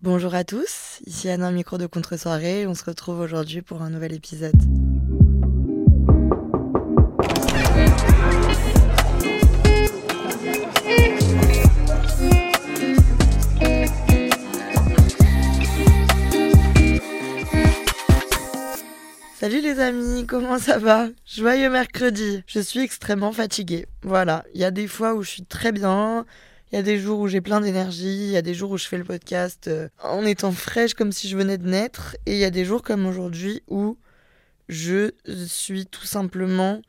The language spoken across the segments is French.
Bonjour à tous, ici Anna micro de contre-soirée, on se retrouve aujourd'hui pour un nouvel épisode. Salut les amis, comment ça va? Joyeux mercredi. Je suis extrêmement fatiguée. Voilà, il y a des fois où je suis très bien, il y a des jours où j'ai plein d'énergie, il y a des jours où je fais le podcast euh, en étant fraîche comme si je venais de naître, et il y a des jours comme aujourd'hui où je suis tout simplement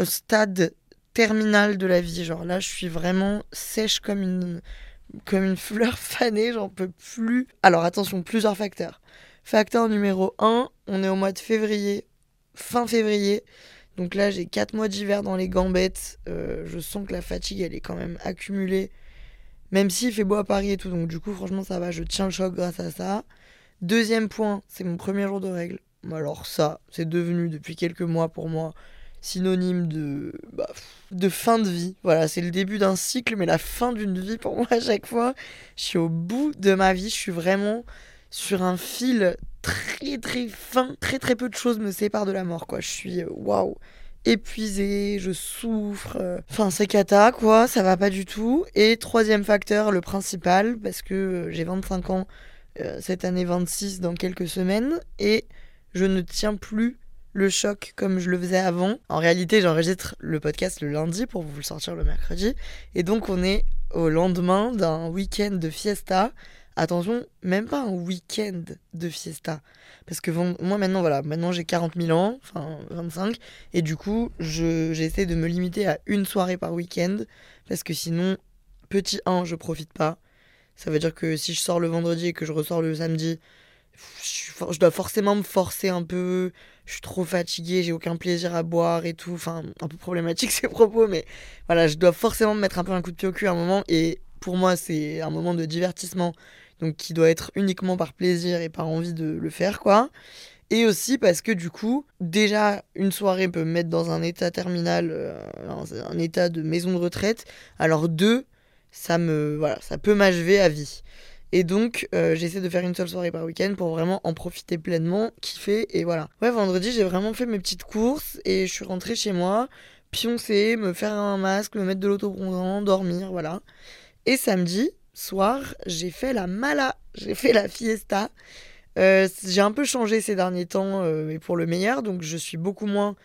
au stade terminal de la vie. Genre là, je suis vraiment sèche comme une, fleur fanée, j'en peux plus. Alors attention, plusieurs facteurs. Facteur numéro 1, on est au mois de février, fin février. Donc là, j'ai 4 mois d'hiver dans les gambettes. Euh, je sens que la fatigue, elle est quand même accumulée. Même s'il fait beau à Paris et tout. Donc du coup, franchement, ça va. Je tiens le choc grâce à ça. Deuxième point, c'est mon premier jour de règles. Alors ça, c'est devenu depuis quelques mois pour moi synonyme de, bah, de fin de vie. Voilà, c'est le début d'un cycle, mais la fin d'une vie pour moi à chaque fois. Je suis au bout de ma vie. Je suis vraiment sur un fil très très fin. Très très peu de choses me séparent de la mort, quoi. Je suis, euh, waouh, épuisée, je souffre. euh, Enfin, c'est cata, quoi. Ça va pas du tout. Et troisième facteur, le principal, parce que euh, j'ai 25 ans, euh, cette année 26 dans quelques semaines, et je ne tiens plus le choc comme je le faisais avant. En réalité, j'enregistre le podcast le lundi pour vous le sortir le mercredi. Et donc, on est au lendemain d'un week-end de fiesta. Attention, même pas un week-end de fiesta. Parce que moi maintenant, voilà, maintenant j'ai 40 000 ans, enfin 25, et du coup, je- j'essaie de me limiter à une soirée par week-end, parce que sinon, petit 1, je profite pas. Ça veut dire que si je sors le vendredi et que je ressors le samedi, je, je dois forcément me forcer un peu, je suis trop fatiguée, j'ai aucun plaisir à boire et tout, enfin, un peu problématique ces propos, mais voilà, je dois forcément me mettre un peu un coup de pied au cul à un moment, et pour moi, c'est un moment de divertissement donc qui doit être uniquement par plaisir et par envie de le faire quoi. Et aussi parce que du coup, déjà une soirée peut me mettre dans un état terminal, euh, un, état de maison de retraite. Alors deux, ça me voilà, ça peut m'achever à vie. Et donc euh, j'essaie de faire une seule soirée par week-end pour vraiment en profiter pleinement, kiffer et voilà. Ouais, vendredi j'ai vraiment fait mes petites courses et je suis rentrée chez moi, pioncer, me faire un masque, me mettre de l'autobronzant, dormir, voilà. Et samedi soir, j'ai fait la mala, j'ai fait la fiesta. Euh, j'ai un peu changé ces derniers temps, euh, mais pour le meilleur, donc je suis beaucoup moins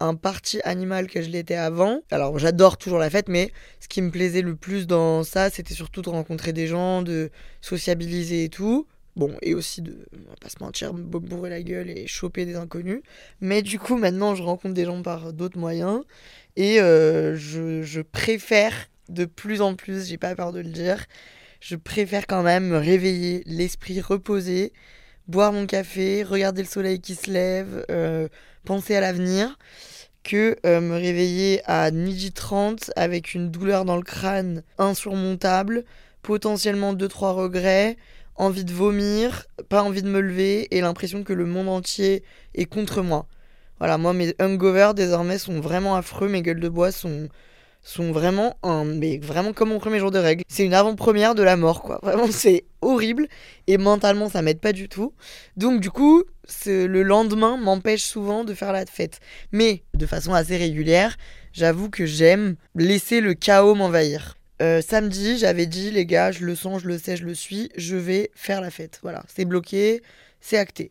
un parti animal que je l'étais avant. Alors j'adore toujours la fête, mais ce qui me plaisait le plus dans ça, c'était surtout de rencontrer des gens, de sociabiliser et tout. Bon, et aussi de, on va pas se mentir, me bourrer la gueule et choper des inconnus. Mais du coup, maintenant, je rencontre des gens par d'autres moyens. Et euh, je préfère de plus en plus, j'ai pas peur de le dire, je préfère quand même me réveiller, l'esprit reposé, boire mon café, regarder le soleil qui se lève, euh, penser à l'avenir, que euh, me réveiller à midi 30 avec une douleur dans le crâne insurmontable, potentiellement 2-3 regrets, envie de vomir, pas envie de me lever et l'impression que le monde entier est contre moi. Voilà, moi mes hungovers désormais sont vraiment affreux, mes gueules de bois sont sont vraiment un mais vraiment comme mon premier jour de règle. C'est une avant-première de la mort quoi. Vraiment c'est horrible et mentalement ça m'aide pas du tout. Donc du coup, le lendemain m'empêche souvent de faire la fête. Mais de façon assez régulière, j'avoue que j'aime laisser le chaos m'envahir. Euh, samedi, j'avais dit les gars, je le sens, je le sais, je le suis, je vais faire la fête. Voilà, c'est bloqué, c'est acté.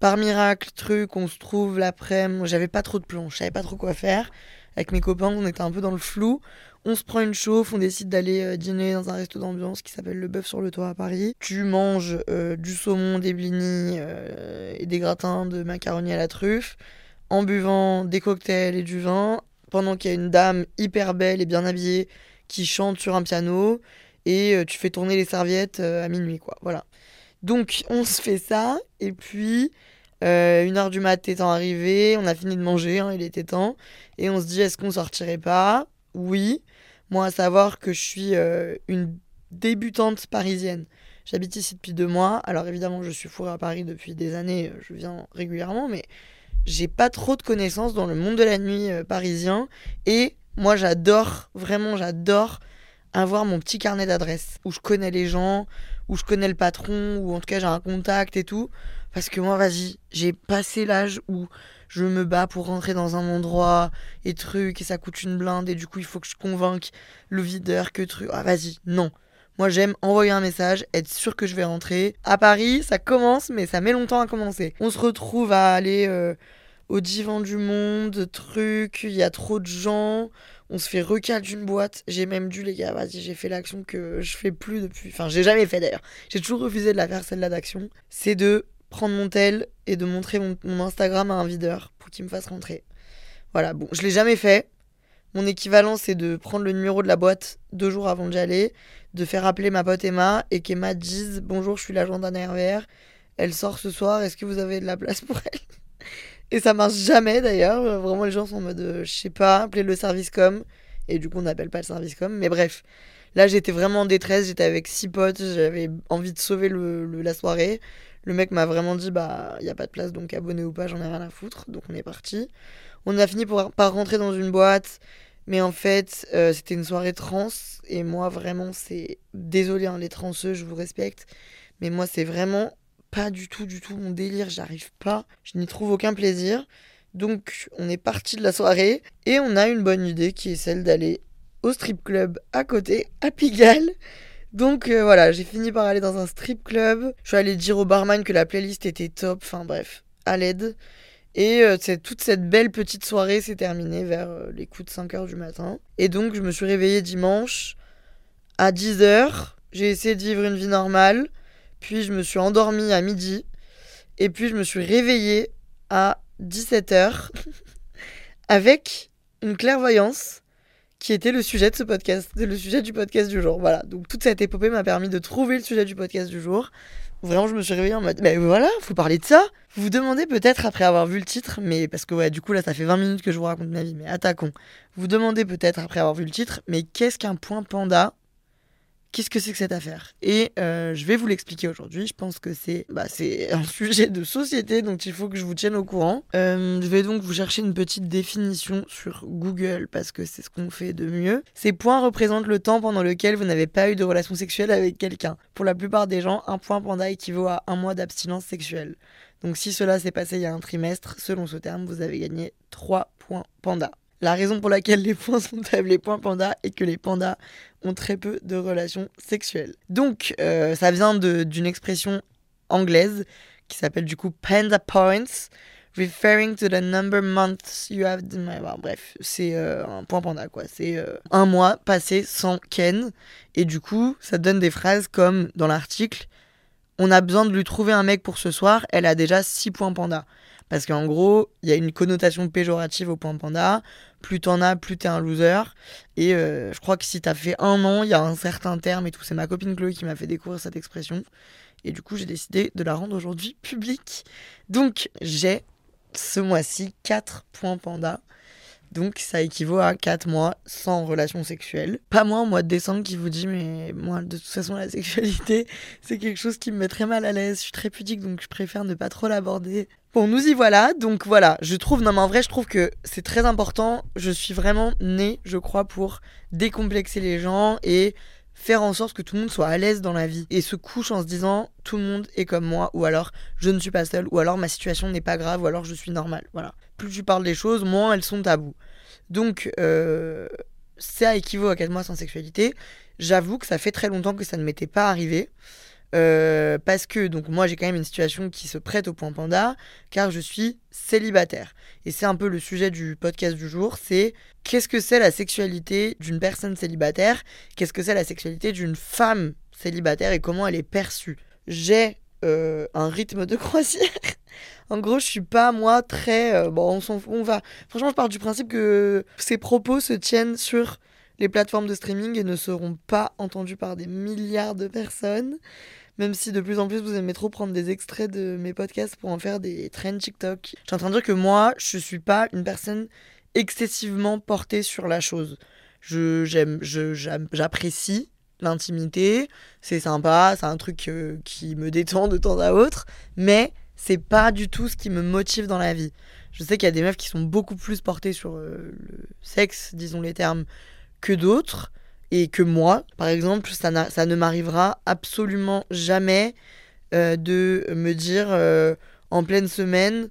Par miracle, truc, on se trouve l'après-midi. J'avais pas trop de plans, je savais pas trop quoi faire. Avec mes copains, on était un peu dans le flou. On se prend une chauffe, on décide d'aller euh, dîner dans un resto d'ambiance qui s'appelle Le Bœuf sur le Toit à Paris. Tu manges euh, du saumon, des blinis euh, et des gratins de macaroni à la truffe en buvant des cocktails et du vin pendant qu'il y a une dame hyper belle et bien habillée qui chante sur un piano. et tu fais tourner les serviettes à minuit, quoi. Voilà. Donc, on se fait ça, et puis, une heure du mat étant arrivé, on a fini de manger, hein, il était temps, et on se dit, est-ce qu'on sortirait pas? Oui. Moi, à savoir que je suis une débutante parisienne. J'habite ici depuis deux mois, alors évidemment, je suis fourrée à Paris depuis des années, je viens régulièrement, mais j'ai pas trop de connaissances dans le monde de la nuit parisien, et moi, j'adore, vraiment, j'adore avoir mon petit carnet d'adresses où je connais les gens, où je connais le patron, ou en tout cas j'ai un contact et tout. Parce que moi, vas-y, j'ai passé l'âge où je me bats pour rentrer dans un endroit et truc, et ça coûte une blinde, et du coup il faut que je convainque le videur que truc. Ah, vas-y, non. Moi, j'aime envoyer un message, être sûr que je vais rentrer. À Paris, ça commence, mais ça met longtemps à commencer. On se retrouve à aller euh, au divan du monde, truc, il y a trop de gens. On se fait recal d'une boîte. J'ai même dû, les gars, vas-y, j'ai fait l'action que je fais plus depuis. Enfin, j'ai jamais fait d'ailleurs. J'ai toujours refusé de la faire, celle-là d'action. C'est de prendre mon tel et de montrer mon, Instagram à un videur pour qu'il me fasse rentrer. Voilà, bon, je l'ai jamais fait. Mon équivalent, c'est de prendre le numéro de la boîte deux jours avant d'y aller, de faire appeler ma pote Emma et qu'Emma dise Bonjour, je suis l'agent d'un RVR. Elle sort ce soir, est-ce que vous avez de la place pour elle? Et ça marche jamais d'ailleurs. Vraiment, les gens sont en mode, euh, je sais pas, appelez le service com. Et du coup, on n'appelle pas le service com. Mais bref, là, j'étais vraiment en détresse. J'étais avec six potes. J'avais envie de sauver la soirée. Le mec m'a vraiment dit, bah, il n'y a pas de place, donc abonné ou pas, j'en ai rien à foutre. Donc on est parti. On a fini par rentrer dans une boîte. Mais en fait, euh, c'était une soirée trans. Et moi, vraiment, c'est. Désolé, hein, les transeux, je vous respecte. Mais moi, c'est vraiment pas du tout, du tout mon délire, j'arrive pas, je n'y trouve aucun plaisir. Donc on est parti de la soirée et on a une bonne idée qui est celle d'aller au strip club à côté, à Pigalle. Donc euh, voilà, j'ai fini par aller dans un strip club. Je suis allé dire au barman que la playlist était top, enfin bref, à l'aide. Et euh, toute cette belle petite soirée s'est terminée vers euh, les coups de 5h du matin. Et donc je me suis réveillée dimanche à 10h. J'ai essayé de vivre une vie normale. Puis je me suis endormie à midi. Et puis je me suis réveillée à 17h avec une clairvoyance qui était le sujet de ce podcast, le sujet du podcast du jour. Voilà, donc toute cette épopée m'a permis de trouver le sujet du podcast du jour. Vraiment, je me suis réveillée en mode, ben voilà, faut parler de ça. Vous vous demandez peut-être après avoir vu le titre, mais parce que ouais, du coup là, ça fait 20 minutes que je vous raconte ma vie, mais attaquons. Vous vous demandez peut-être après avoir vu le titre, mais qu'est-ce qu'un point panda Qu'est-ce que c'est que cette affaire? Et euh, je vais vous l'expliquer aujourd'hui. Je pense que c'est bah, un sujet de société, donc il faut que je vous tienne au courant. Euh, je vais donc vous chercher une petite définition sur Google parce que c'est ce qu'on fait de mieux. Ces points représentent le temps pendant lequel vous n'avez pas eu de relation sexuelle avec quelqu'un. Pour la plupart des gens, un point panda équivaut à un mois d'abstinence sexuelle. Donc si cela s'est passé il y a un trimestre, selon ce terme, vous avez gagné 3 points panda. La raison pour laquelle les points sont appelés points panda est que les pandas ont très peu de relations sexuelles. Donc, euh, ça vient d'une expression anglaise qui s'appelle du coup panda points, referring to the number months you have. bref, c'est euh, un point panda quoi. C'est euh, un mois passé sans Ken. Et du coup, ça donne des phrases comme dans l'article On a besoin de lui trouver un mec pour ce soir, elle a déjà 6 points panda. Parce qu'en gros, il y a une connotation péjorative au point panda. Plus t'en as, plus t'es un loser. Et euh, je crois que si t'as fait un an, il y a un certain terme et tout. C'est ma copine Chloé qui m'a fait découvrir cette expression. Et du coup, j'ai décidé de la rendre aujourd'hui publique. Donc, j'ai ce mois-ci 4 points panda. Donc ça équivaut à 4 mois sans relation sexuelle. Pas moi au mois de décembre qui vous dit mais moi de toute façon la sexualité c'est quelque chose qui me met très mal à l'aise. Je suis très pudique donc je préfère ne pas trop l'aborder. Bon nous y voilà donc voilà je trouve non mais en vrai je trouve que c'est très important. Je suis vraiment née je crois pour décomplexer les gens et faire en sorte que tout le monde soit à l'aise dans la vie et se couche en se disant tout le monde est comme moi ou alors je ne suis pas seule ou alors ma situation n'est pas grave ou alors je suis normale. Voilà plus tu parles des choses, moins elles sont tabous. Donc, euh, ça équivaut à 4 mois sans sexualité. J'avoue que ça fait très longtemps que ça ne m'était pas arrivé. Euh, parce que donc moi j'ai quand même une situation qui se prête au point panda car je suis célibataire et c'est un peu le sujet du podcast du jour c'est qu'est-ce que c'est la sexualité d'une personne célibataire? Qu'est-ce que c'est la sexualité d'une femme célibataire? Et comment elle est perçue? J'ai euh, un rythme de croisière en gros, je suis pas, moi, très. Euh, bon, on, on va. Franchement, je pars du principe que ces propos se tiennent sur les plateformes de streaming ne seront pas entendues par des milliards de personnes. Même si de plus en plus vous aimez trop prendre des extraits de mes podcasts pour en faire des trends TikTok. Je suis en train de dire que moi, je suis pas une personne excessivement portée sur la chose. Je j'aime, j'apprécie l'intimité, c'est sympa, c'est un truc euh, qui me détend de temps à autre, mais c'est pas du tout ce qui me motive dans la vie. Je sais qu'il y a des meufs qui sont beaucoup plus portées sur euh, le sexe, disons les termes, que d'autres et que moi, par exemple, ça, ça ne m'arrivera absolument jamais euh, de me dire euh, en pleine semaine,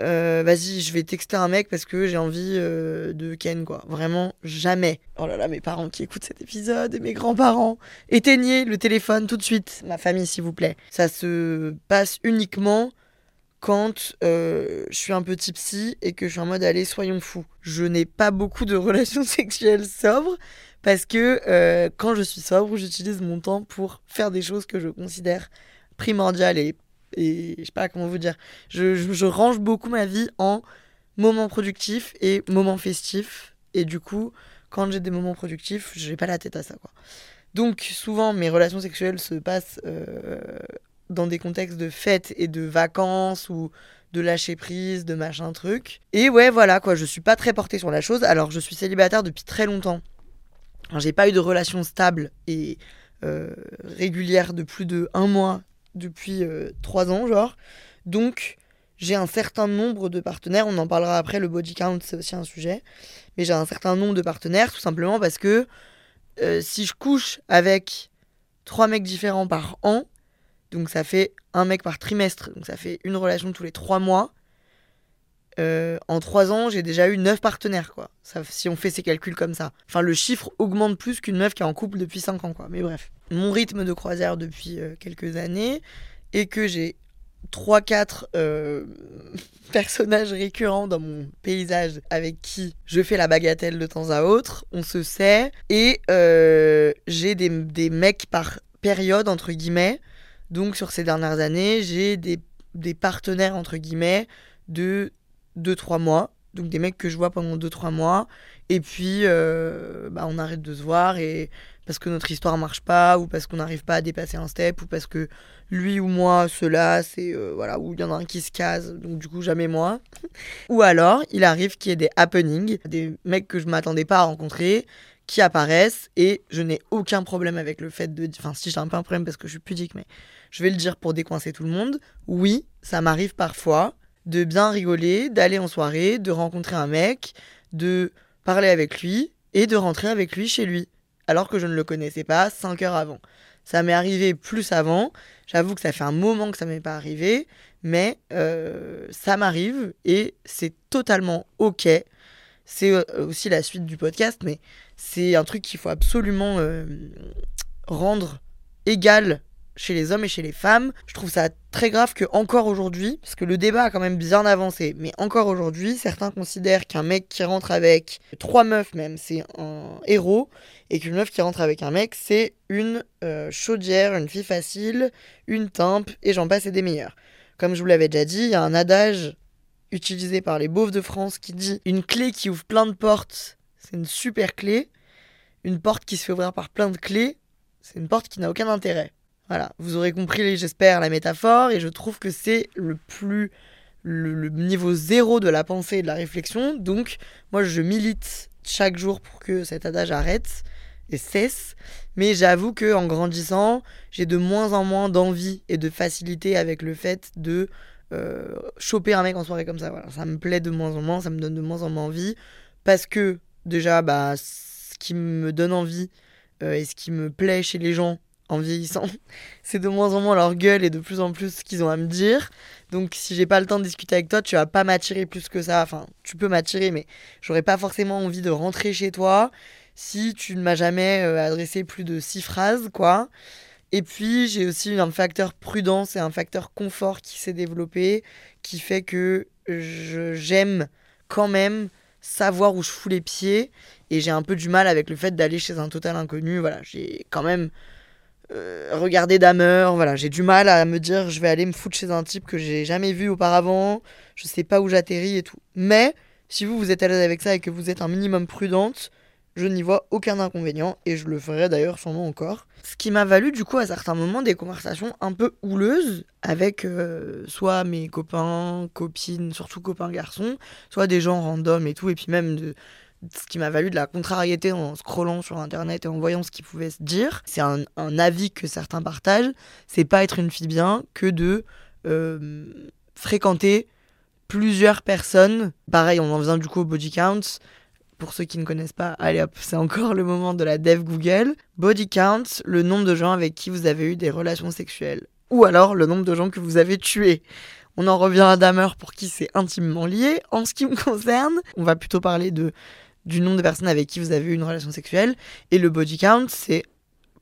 euh, vas-y, je vais texter un mec parce que j'ai envie de Ken, quoi. Vraiment, jamais. Oh là là, mes parents qui écoutent cet épisode et mes grands-parents, éteignez le téléphone tout de suite, ma famille, s'il vous plaît. Ça se passe uniquement quand je suis un petit psy et que je suis en mode allez soyons fous. Je n'ai pas beaucoup de relations sexuelles sobres parce que euh, quand je suis sobre, j'utilise mon temps pour faire des choses que je considère primordiales et, et je sais pas comment vous dire. Je, range beaucoup ma vie en moments productifs et moments festifs. Et du coup, quand j'ai des moments productifs, je n'ai pas la tête à ça. Quoi. Donc souvent, mes relations sexuelles se passent euh, dans des contextes de fêtes et de vacances ou de lâcher prise, de machin truc. Et ouais, voilà quoi, je suis pas très portée sur la chose. Alors, je suis célibataire depuis très longtemps j'ai pas eu de relation stable et euh, régulière de plus de un mois depuis euh, trois ans, genre. Donc, j'ai un certain nombre de partenaires. On en parlera après. Le body count, c'est aussi un sujet. Mais j'ai un certain nombre de partenaires, tout simplement parce que euh, si je couche avec trois mecs différents par an, donc ça fait un mec par trimestre, donc ça fait une relation tous les trois mois. Euh, en trois ans, j'ai déjà eu neuf partenaires, quoi. Si on fait ces calculs comme ça. Enfin, le chiffre augmente plus qu'une meuf qui est en couple depuis cinq ans, quoi. Mais bref. Mon rythme de croisière depuis euh, quelques années est que j'ai trois, quatre euh, personnages récurrents dans mon paysage avec qui je fais la bagatelle de temps à autre. On se sait. Et j'ai des, des, mecs par période, entre guillemets. Donc, sur ces dernières années, j'ai des, partenaires, entre guillemets, de 2-3 mois. Donc des mecs que je vois pendant 2-3 mois. Et puis, euh, bah, on arrête de se voir et parce que notre histoire marche pas, ou parce qu'on n'arrive pas à dépasser un step, ou parce que lui ou moi se lasse, et euh, voilà, ou il y en a un qui se case, donc du coup jamais moi. ou alors, il arrive qu'il y ait des happenings, des mecs que je m'attendais pas à rencontrer, qui apparaissent, et je n'ai aucun problème avec le fait de... Enfin, si j'ai un peu un problème parce que je suis pudique, mais je vais le dire pour décoincer tout le monde. Oui, ça m'arrive parfois de bien rigoler, d'aller en soirée, de rencontrer un mec, de parler avec lui et de rentrer avec lui chez lui, alors que je ne le connaissais pas 5 heures avant. Ça m'est arrivé plus avant, j'avoue que ça fait un moment que ça m'est pas arrivé, mais euh, ça m'arrive et c'est totalement ok. C'est euh, aussi la suite du podcast, mais c'est un truc qu'il faut absolument euh, rendre égal chez les hommes et chez les femmes. Je trouve ça très grave que encore aujourd'hui, parce que le débat a quand même bien avancé, mais encore aujourd'hui, certains considèrent qu'un mec qui rentre avec trois meufs même, c'est un héros, et qu'une meuf qui rentre avec un mec, c'est une euh, chaudière, une fille facile, une tempe, et j'en passe et des meilleurs. Comme je vous l'avais déjà dit, il y a un adage utilisé par les beaufs de France qui dit une clé qui ouvre plein de portes, c'est une super clé. Une porte qui se fait ouvrir par plein de clés, c'est une porte qui n'a aucun intérêt. Voilà, vous aurez compris, j'espère, la métaphore, et je trouve que c'est le plus. Le, niveau zéro de la pensée et de la réflexion. Donc, moi, je milite chaque jour pour que cet adage arrête et cesse. Mais j'avoue que en grandissant, j'ai de moins en moins d'envie et de facilité avec le fait de euh, choper un mec en soirée comme ça. Voilà, ça me plaît de moins en moins, ça me donne de moins en moins envie. Parce que, déjà, bah, ce qui me donne envie euh, et ce qui me plaît chez les gens, en vieillissant, c'est de moins en moins leur gueule et de plus en plus ce qu'ils ont à me dire. Donc si j'ai pas le temps de discuter avec toi, tu vas pas m'attirer plus que ça. Enfin, tu peux m'attirer, mais j'aurais pas forcément envie de rentrer chez toi si tu ne m'as jamais euh, adressé plus de six phrases, quoi. Et puis j'ai aussi un facteur prudence et un facteur confort qui s'est développé, qui fait que j'aime quand même savoir où je fous les pieds et j'ai un peu du mal avec le fait d'aller chez un total inconnu. Voilà, j'ai quand même euh, regarder Damer, voilà, j'ai du mal à me dire je vais aller me foutre chez un type que j'ai jamais vu auparavant, je sais pas où j'atterris et tout. Mais si vous vous êtes à l'aise avec ça et que vous êtes un minimum prudente, Je n'y vois aucun inconvénient et je le ferai d'ailleurs sûrement encore. Ce qui m'a valu du coup à certains moments des conversations un peu houleuses avec euh, soit mes copains, copines, surtout copains garçons, soit des gens random et tout, et puis même de, ce qui m'a valu de la contrariété en scrollant sur internet et en voyant ce qu'ils pouvaient se dire. C'est un, avis que certains partagent. C'est pas être une fille bien que de euh, fréquenter plusieurs personnes. Pareil, on en vient du coup au body count. Pour ceux qui ne connaissent pas, allez hop, c'est encore le moment de la dev Google. Body count, le nombre de gens avec qui vous avez eu des relations sexuelles. Ou alors le nombre de gens que vous avez tués. On en revient à Damer pour qui c'est intimement lié. En ce qui me concerne, on va plutôt parler de du nombre de personnes avec qui vous avez eu une relation sexuelle. Et le body count, c'est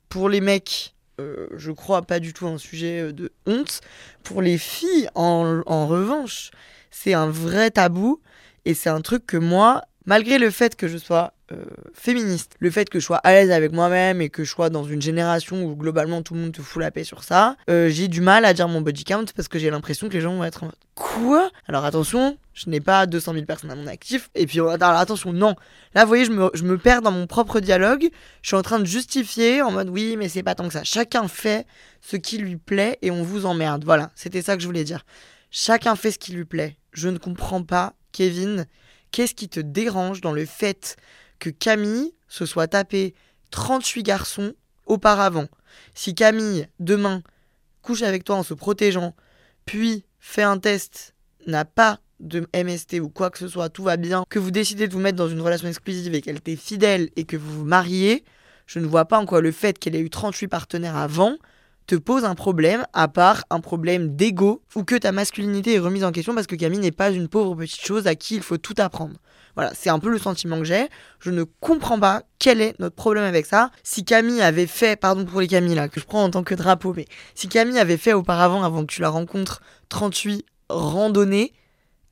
pour les mecs, euh, je crois pas du tout un sujet euh, de honte. Pour les filles, en, en revanche, c'est un vrai tabou. Et c'est un truc que moi, malgré le fait que je sois euh, féministe, le fait que je sois à l'aise avec moi-même et que je sois dans une génération où globalement tout le monde te fout la paix sur ça, euh, j'ai du mal à dire mon body count parce que j'ai l'impression que les gens vont être en mode Quoi? Alors attention, je n'ai pas 200 000 personnes à mon actif. Et puis alors, attention, non. Là, vous voyez, je me, je me perds dans mon propre dialogue. Je suis en train de justifier en mode oui, mais c'est pas tant que ça. Chacun fait ce qui lui plaît et on vous emmerde. Voilà, c'était ça que je voulais dire. Chacun fait ce qui lui plaît. Je ne comprends pas, Kevin, qu'est-ce qui te dérange dans le fait que Camille se soit tapé 38 garçons auparavant? Si Camille, demain, couche avec toi en se protégeant, puis fait un test, n'a pas de MST ou quoi que ce soit, tout va bien, que vous décidez de vous mettre dans une relation exclusive et qu'elle t'est fidèle et que vous vous mariez, je ne vois pas en quoi le fait qu'elle ait eu 38 partenaires avant te pose un problème, à part un problème d'ego, ou que ta masculinité est remise en question parce que Camille n'est pas une pauvre petite chose à qui il faut tout apprendre. Voilà, c'est un peu le sentiment que j'ai. Je ne comprends pas quel est notre problème avec ça. Si Camille avait fait, pardon pour les Camille là, que je prends en tant que drapeau, mais si Camille avait fait auparavant, avant que tu la rencontres, 38 randonnées,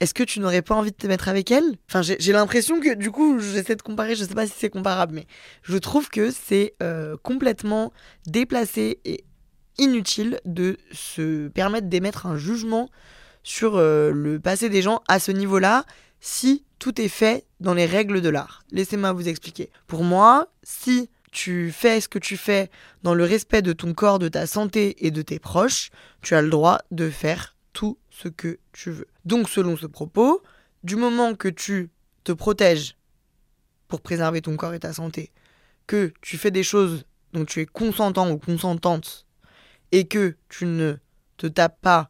est-ce que tu n'aurais pas envie de te mettre avec elle? Enfin, j'ai l'impression que du coup, j'essaie de comparer, je sais pas si c'est comparable, mais je trouve que c'est euh, complètement déplacé et inutile de se permettre d'émettre un jugement sur euh, le passé des gens à ce niveau-là si tout est fait dans les règles de l'art. Laissez-moi vous expliquer. Pour moi, si tu fais ce que tu fais dans le respect de ton corps, de ta santé et de tes proches, tu as le droit de faire tout ce que tu veux. Donc selon ce propos, du moment que tu te protèges pour préserver ton corps et ta santé, que tu fais des choses dont tu es consentant ou consentante et que tu ne te tapes pas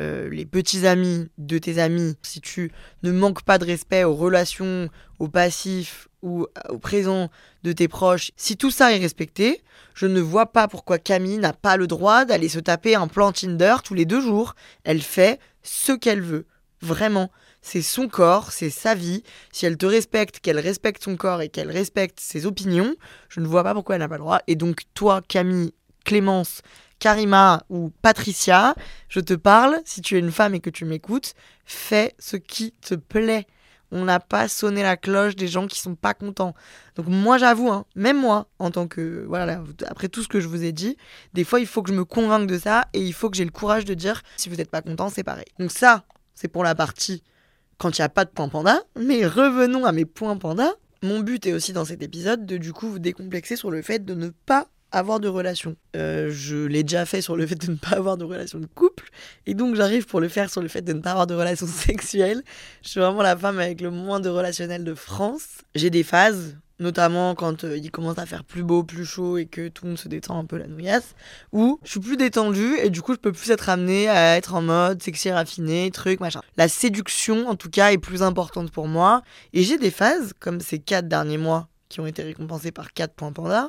euh, les petits amis de tes amis, si tu ne manques pas de respect aux relations, au passif ou au présent de tes proches, si tout ça est respecté, je ne vois pas pourquoi Camille n'a pas le droit d'aller se taper un plan Tinder tous les deux jours. Elle fait ce qu'elle veut. Vraiment. C'est son corps, c'est sa vie. Si elle te respecte, qu'elle respecte son corps et qu'elle respecte ses opinions, je ne vois pas pourquoi elle n'a pas le droit. Et donc toi, Camille, Clémence, Karima ou Patricia, je te parle, si tu es une femme et que tu m'écoutes, fais ce qui te plaît. On n'a pas sonné la cloche des gens qui sont pas contents. Donc moi j'avoue, hein, même moi, en tant que voilà, après tout ce que je vous ai dit, des fois il faut que je me convainque de ça et il faut que j'ai le courage de dire si vous n'êtes pas content, c'est pareil. Donc ça, c'est pour la partie quand il n'y a pas de point panda. Mais revenons à mes points panda. Mon but est aussi dans cet épisode de du coup vous décomplexer sur le fait de ne pas avoir de relation. Euh, je l'ai déjà fait sur le fait de ne pas avoir de relation de couple, et donc j'arrive pour le faire sur le fait de ne pas avoir de relation sexuelle. Je suis vraiment la femme avec le moins de relationnel de France. J'ai des phases, notamment quand euh, il commence à faire plus beau, plus chaud et que tout le monde se détend un peu la nouillasse, où je suis plus détendue et du coup je peux plus être amenée à être en mode sexy raffiné, truc, machin. La séduction en tout cas est plus importante pour moi, et j'ai des phases, comme ces quatre derniers mois qui ont été récompensés par 4 points panda,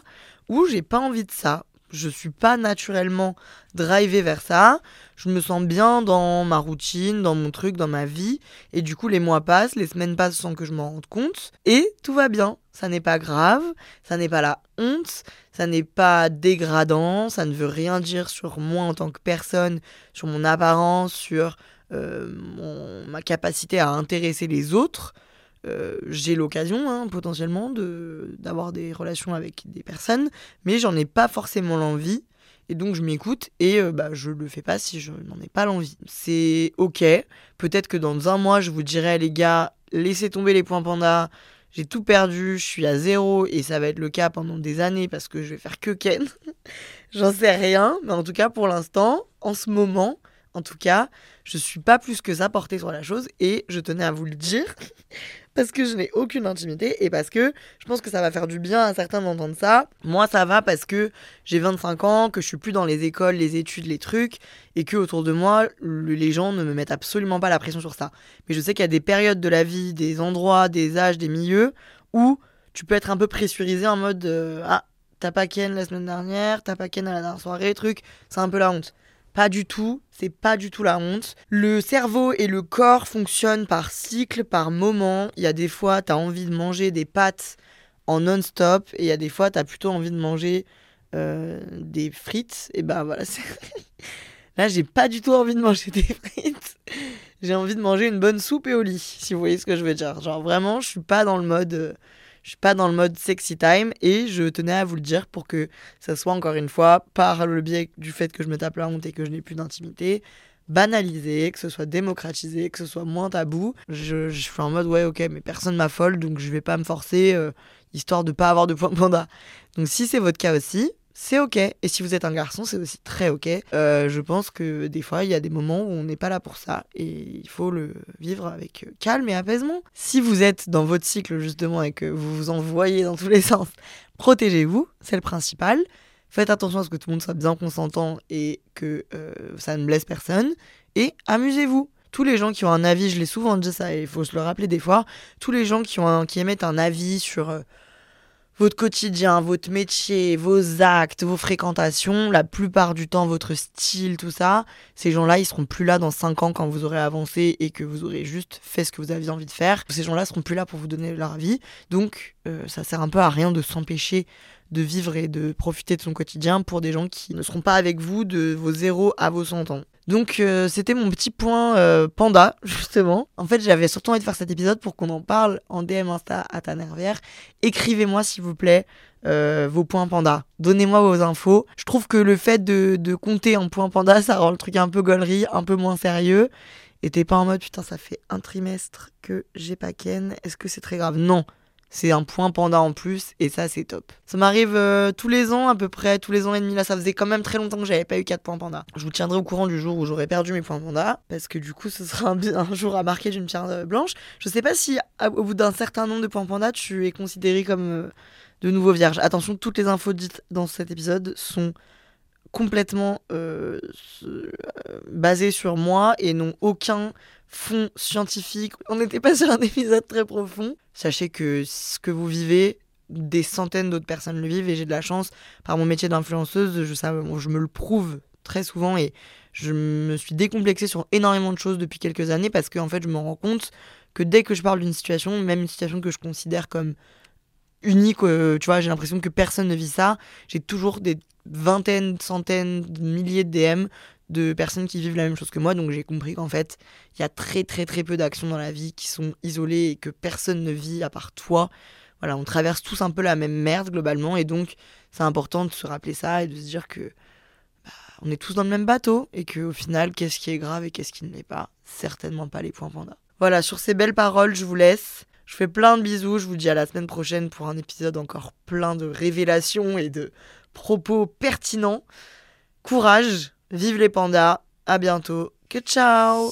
où j'ai pas envie de ça. Je suis pas naturellement drivé vers ça. Je me sens bien dans ma routine, dans mon truc, dans ma vie. Et du coup, les mois passent, les semaines passent sans que je m'en rende compte. Et tout va bien. Ça n'est pas grave, ça n'est pas la honte, ça n'est pas dégradant, ça ne veut rien dire sur moi en tant que personne, sur mon apparence, sur euh, ma capacité à intéresser les autres. Euh, j'ai l'occasion hein, potentiellement de d'avoir des relations avec des personnes, mais j'en ai pas forcément l'envie. Et donc je m'écoute et euh, bah, je le fais pas si je n'en ai pas l'envie. C'est ok. Peut-être que dans un mois, je vous dirai, les gars, laissez tomber les points panda. j'ai tout perdu, je suis à zéro et ça va être le cas pendant des années parce que je vais faire que Ken. J'en sais rien, mais en tout cas pour l'instant, en ce moment, en tout cas, je suis pas plus que ça portée sur la chose et je tenais à vous le dire parce que je n'ai aucune intimité et parce que je pense que ça va faire du bien à certains d'entendre ça. Moi, ça va parce que j'ai 25 ans, que je suis plus dans les écoles, les études, les trucs et que autour de moi, les gens ne me mettent absolument pas la pression sur ça. Mais je sais qu'il y a des périodes de la vie, des endroits, des âges, des milieux où tu peux être un peu pressurisé en mode euh, ah t'as pas Ken la semaine dernière, t'as pas Ken à la dernière soirée, truc, c'est un peu la honte. Pas du tout, c'est pas du tout la honte. Le cerveau et le corps fonctionnent par cycle, par moment. Il y a des fois, t'as envie de manger des pâtes en non-stop, et il y a des fois, t'as plutôt envie de manger euh, des frites. Et ben voilà, là, j'ai pas du tout envie de manger des frites. J'ai envie de manger une bonne soupe et au lit, si vous voyez ce que je veux dire. Genre vraiment, je suis pas dans le mode. Euh, je suis pas dans le mode sexy time et je tenais à vous le dire pour que ça soit encore une fois, par le biais du fait que je me tape la honte et que je n'ai plus d'intimité, banalisé, que ce soit démocratisé, que ce soit moins tabou. Je, je suis en mode ouais ok mais personne m'affole donc je vais pas me forcer euh, histoire de pas avoir de point panda. Donc si c'est votre cas aussi, c'est ok. Et si vous êtes un garçon, c'est aussi très ok. Euh, je pense que des fois, il y a des moments où on n'est pas là pour ça et il faut le vivre avec calme et apaisement. Si vous êtes dans votre cycle justement et que vous vous envoyez dans tous les sens, protégez-vous, c'est le principal. Faites attention à ce que tout le monde soit bien consentant et que euh, ça ne blesse personne. Et amusez-vous tous les gens qui ont un avis, je l'ai souvent dit ça et il faut se le rappeler des fois, tous les gens qui, ont qui émettent un avis sur euh, votre quotidien, votre métier, vos actes, vos fréquentations, la plupart du temps votre style, tout ça, ces gens-là, ils seront plus là dans 5 ans quand vous aurez avancé et que vous aurez juste fait ce que vous aviez envie de faire. Ces gens-là seront plus là pour vous donner leur avis. Donc, euh, ça sert un peu à rien de s'empêcher de vivre et de profiter de son quotidien pour des gens qui ne seront pas avec vous de vos 0 à vos 100 ans. Donc euh, c'était mon petit point euh, panda, justement. En fait, j'avais surtout envie de faire cet épisode pour qu'on en parle en DM Insta à ta nervière. Écrivez-moi, s'il vous plaît, euh, vos points panda. Donnez-moi vos infos. Je trouve que le fait de, compter en points panda, ça rend le truc un peu gaulerie, un peu moins sérieux. Et t'es pas en mode, putain, ça fait un trimestre que j'ai pas Ken. Est-ce que c'est très grave? Non. C'est un point panda en plus et ça c'est top. Ça m'arrive euh, tous les ans à peu près, tous les ans et demi là, ça faisait quand même très longtemps que j'avais pas eu 4 points panda. Je vous tiendrai au courant du jour où j'aurai perdu mes points panda parce que du coup ce sera un, jour à marquer d'une pierre euh, blanche. Je sais pas si au bout d'un certain nombre de points panda tu es considéré comme euh, de nouveau vierge. Attention, toutes les infos dites dans cet épisode sont complètement basées sur moi et n'ont aucun fond scientifique. On n'était pas sur un épisode très profond. Sachez que ce que vous vivez, des centaines d'autres personnes le vivent et j'ai de la chance par mon métier d'influenceuse, je, je me le prouve très souvent et je me suis décomplexée sur énormément de choses depuis quelques années parce qu'en en fait je me rends compte que dès que je parle d'une situation, même une situation que je considère comme unique, euh, tu vois, j'ai l'impression que personne ne vit ça, j'ai toujours des vingtaines, centaines, milliers de DM de personnes qui vivent la même chose que moi. Donc j'ai compris qu'en fait, il y a très très très peu d'actions dans la vie qui sont isolées et que personne ne vit à part toi. Voilà, on traverse tous un peu la même merde globalement et donc c'est important de se rappeler ça et de se dire que bah, on est tous dans le même bateau et que au final, qu'est-ce qui est grave et qu'est-ce qui ne l'est pas? Certainement pas les points panda. Voilà, sur ces belles paroles, je vous laisse. Je fais plein de bisous, je vous dis à la semaine prochaine pour un épisode encore plein de révélations et de propos pertinents. Courage, Vive les pandas. À bientôt. Que ciao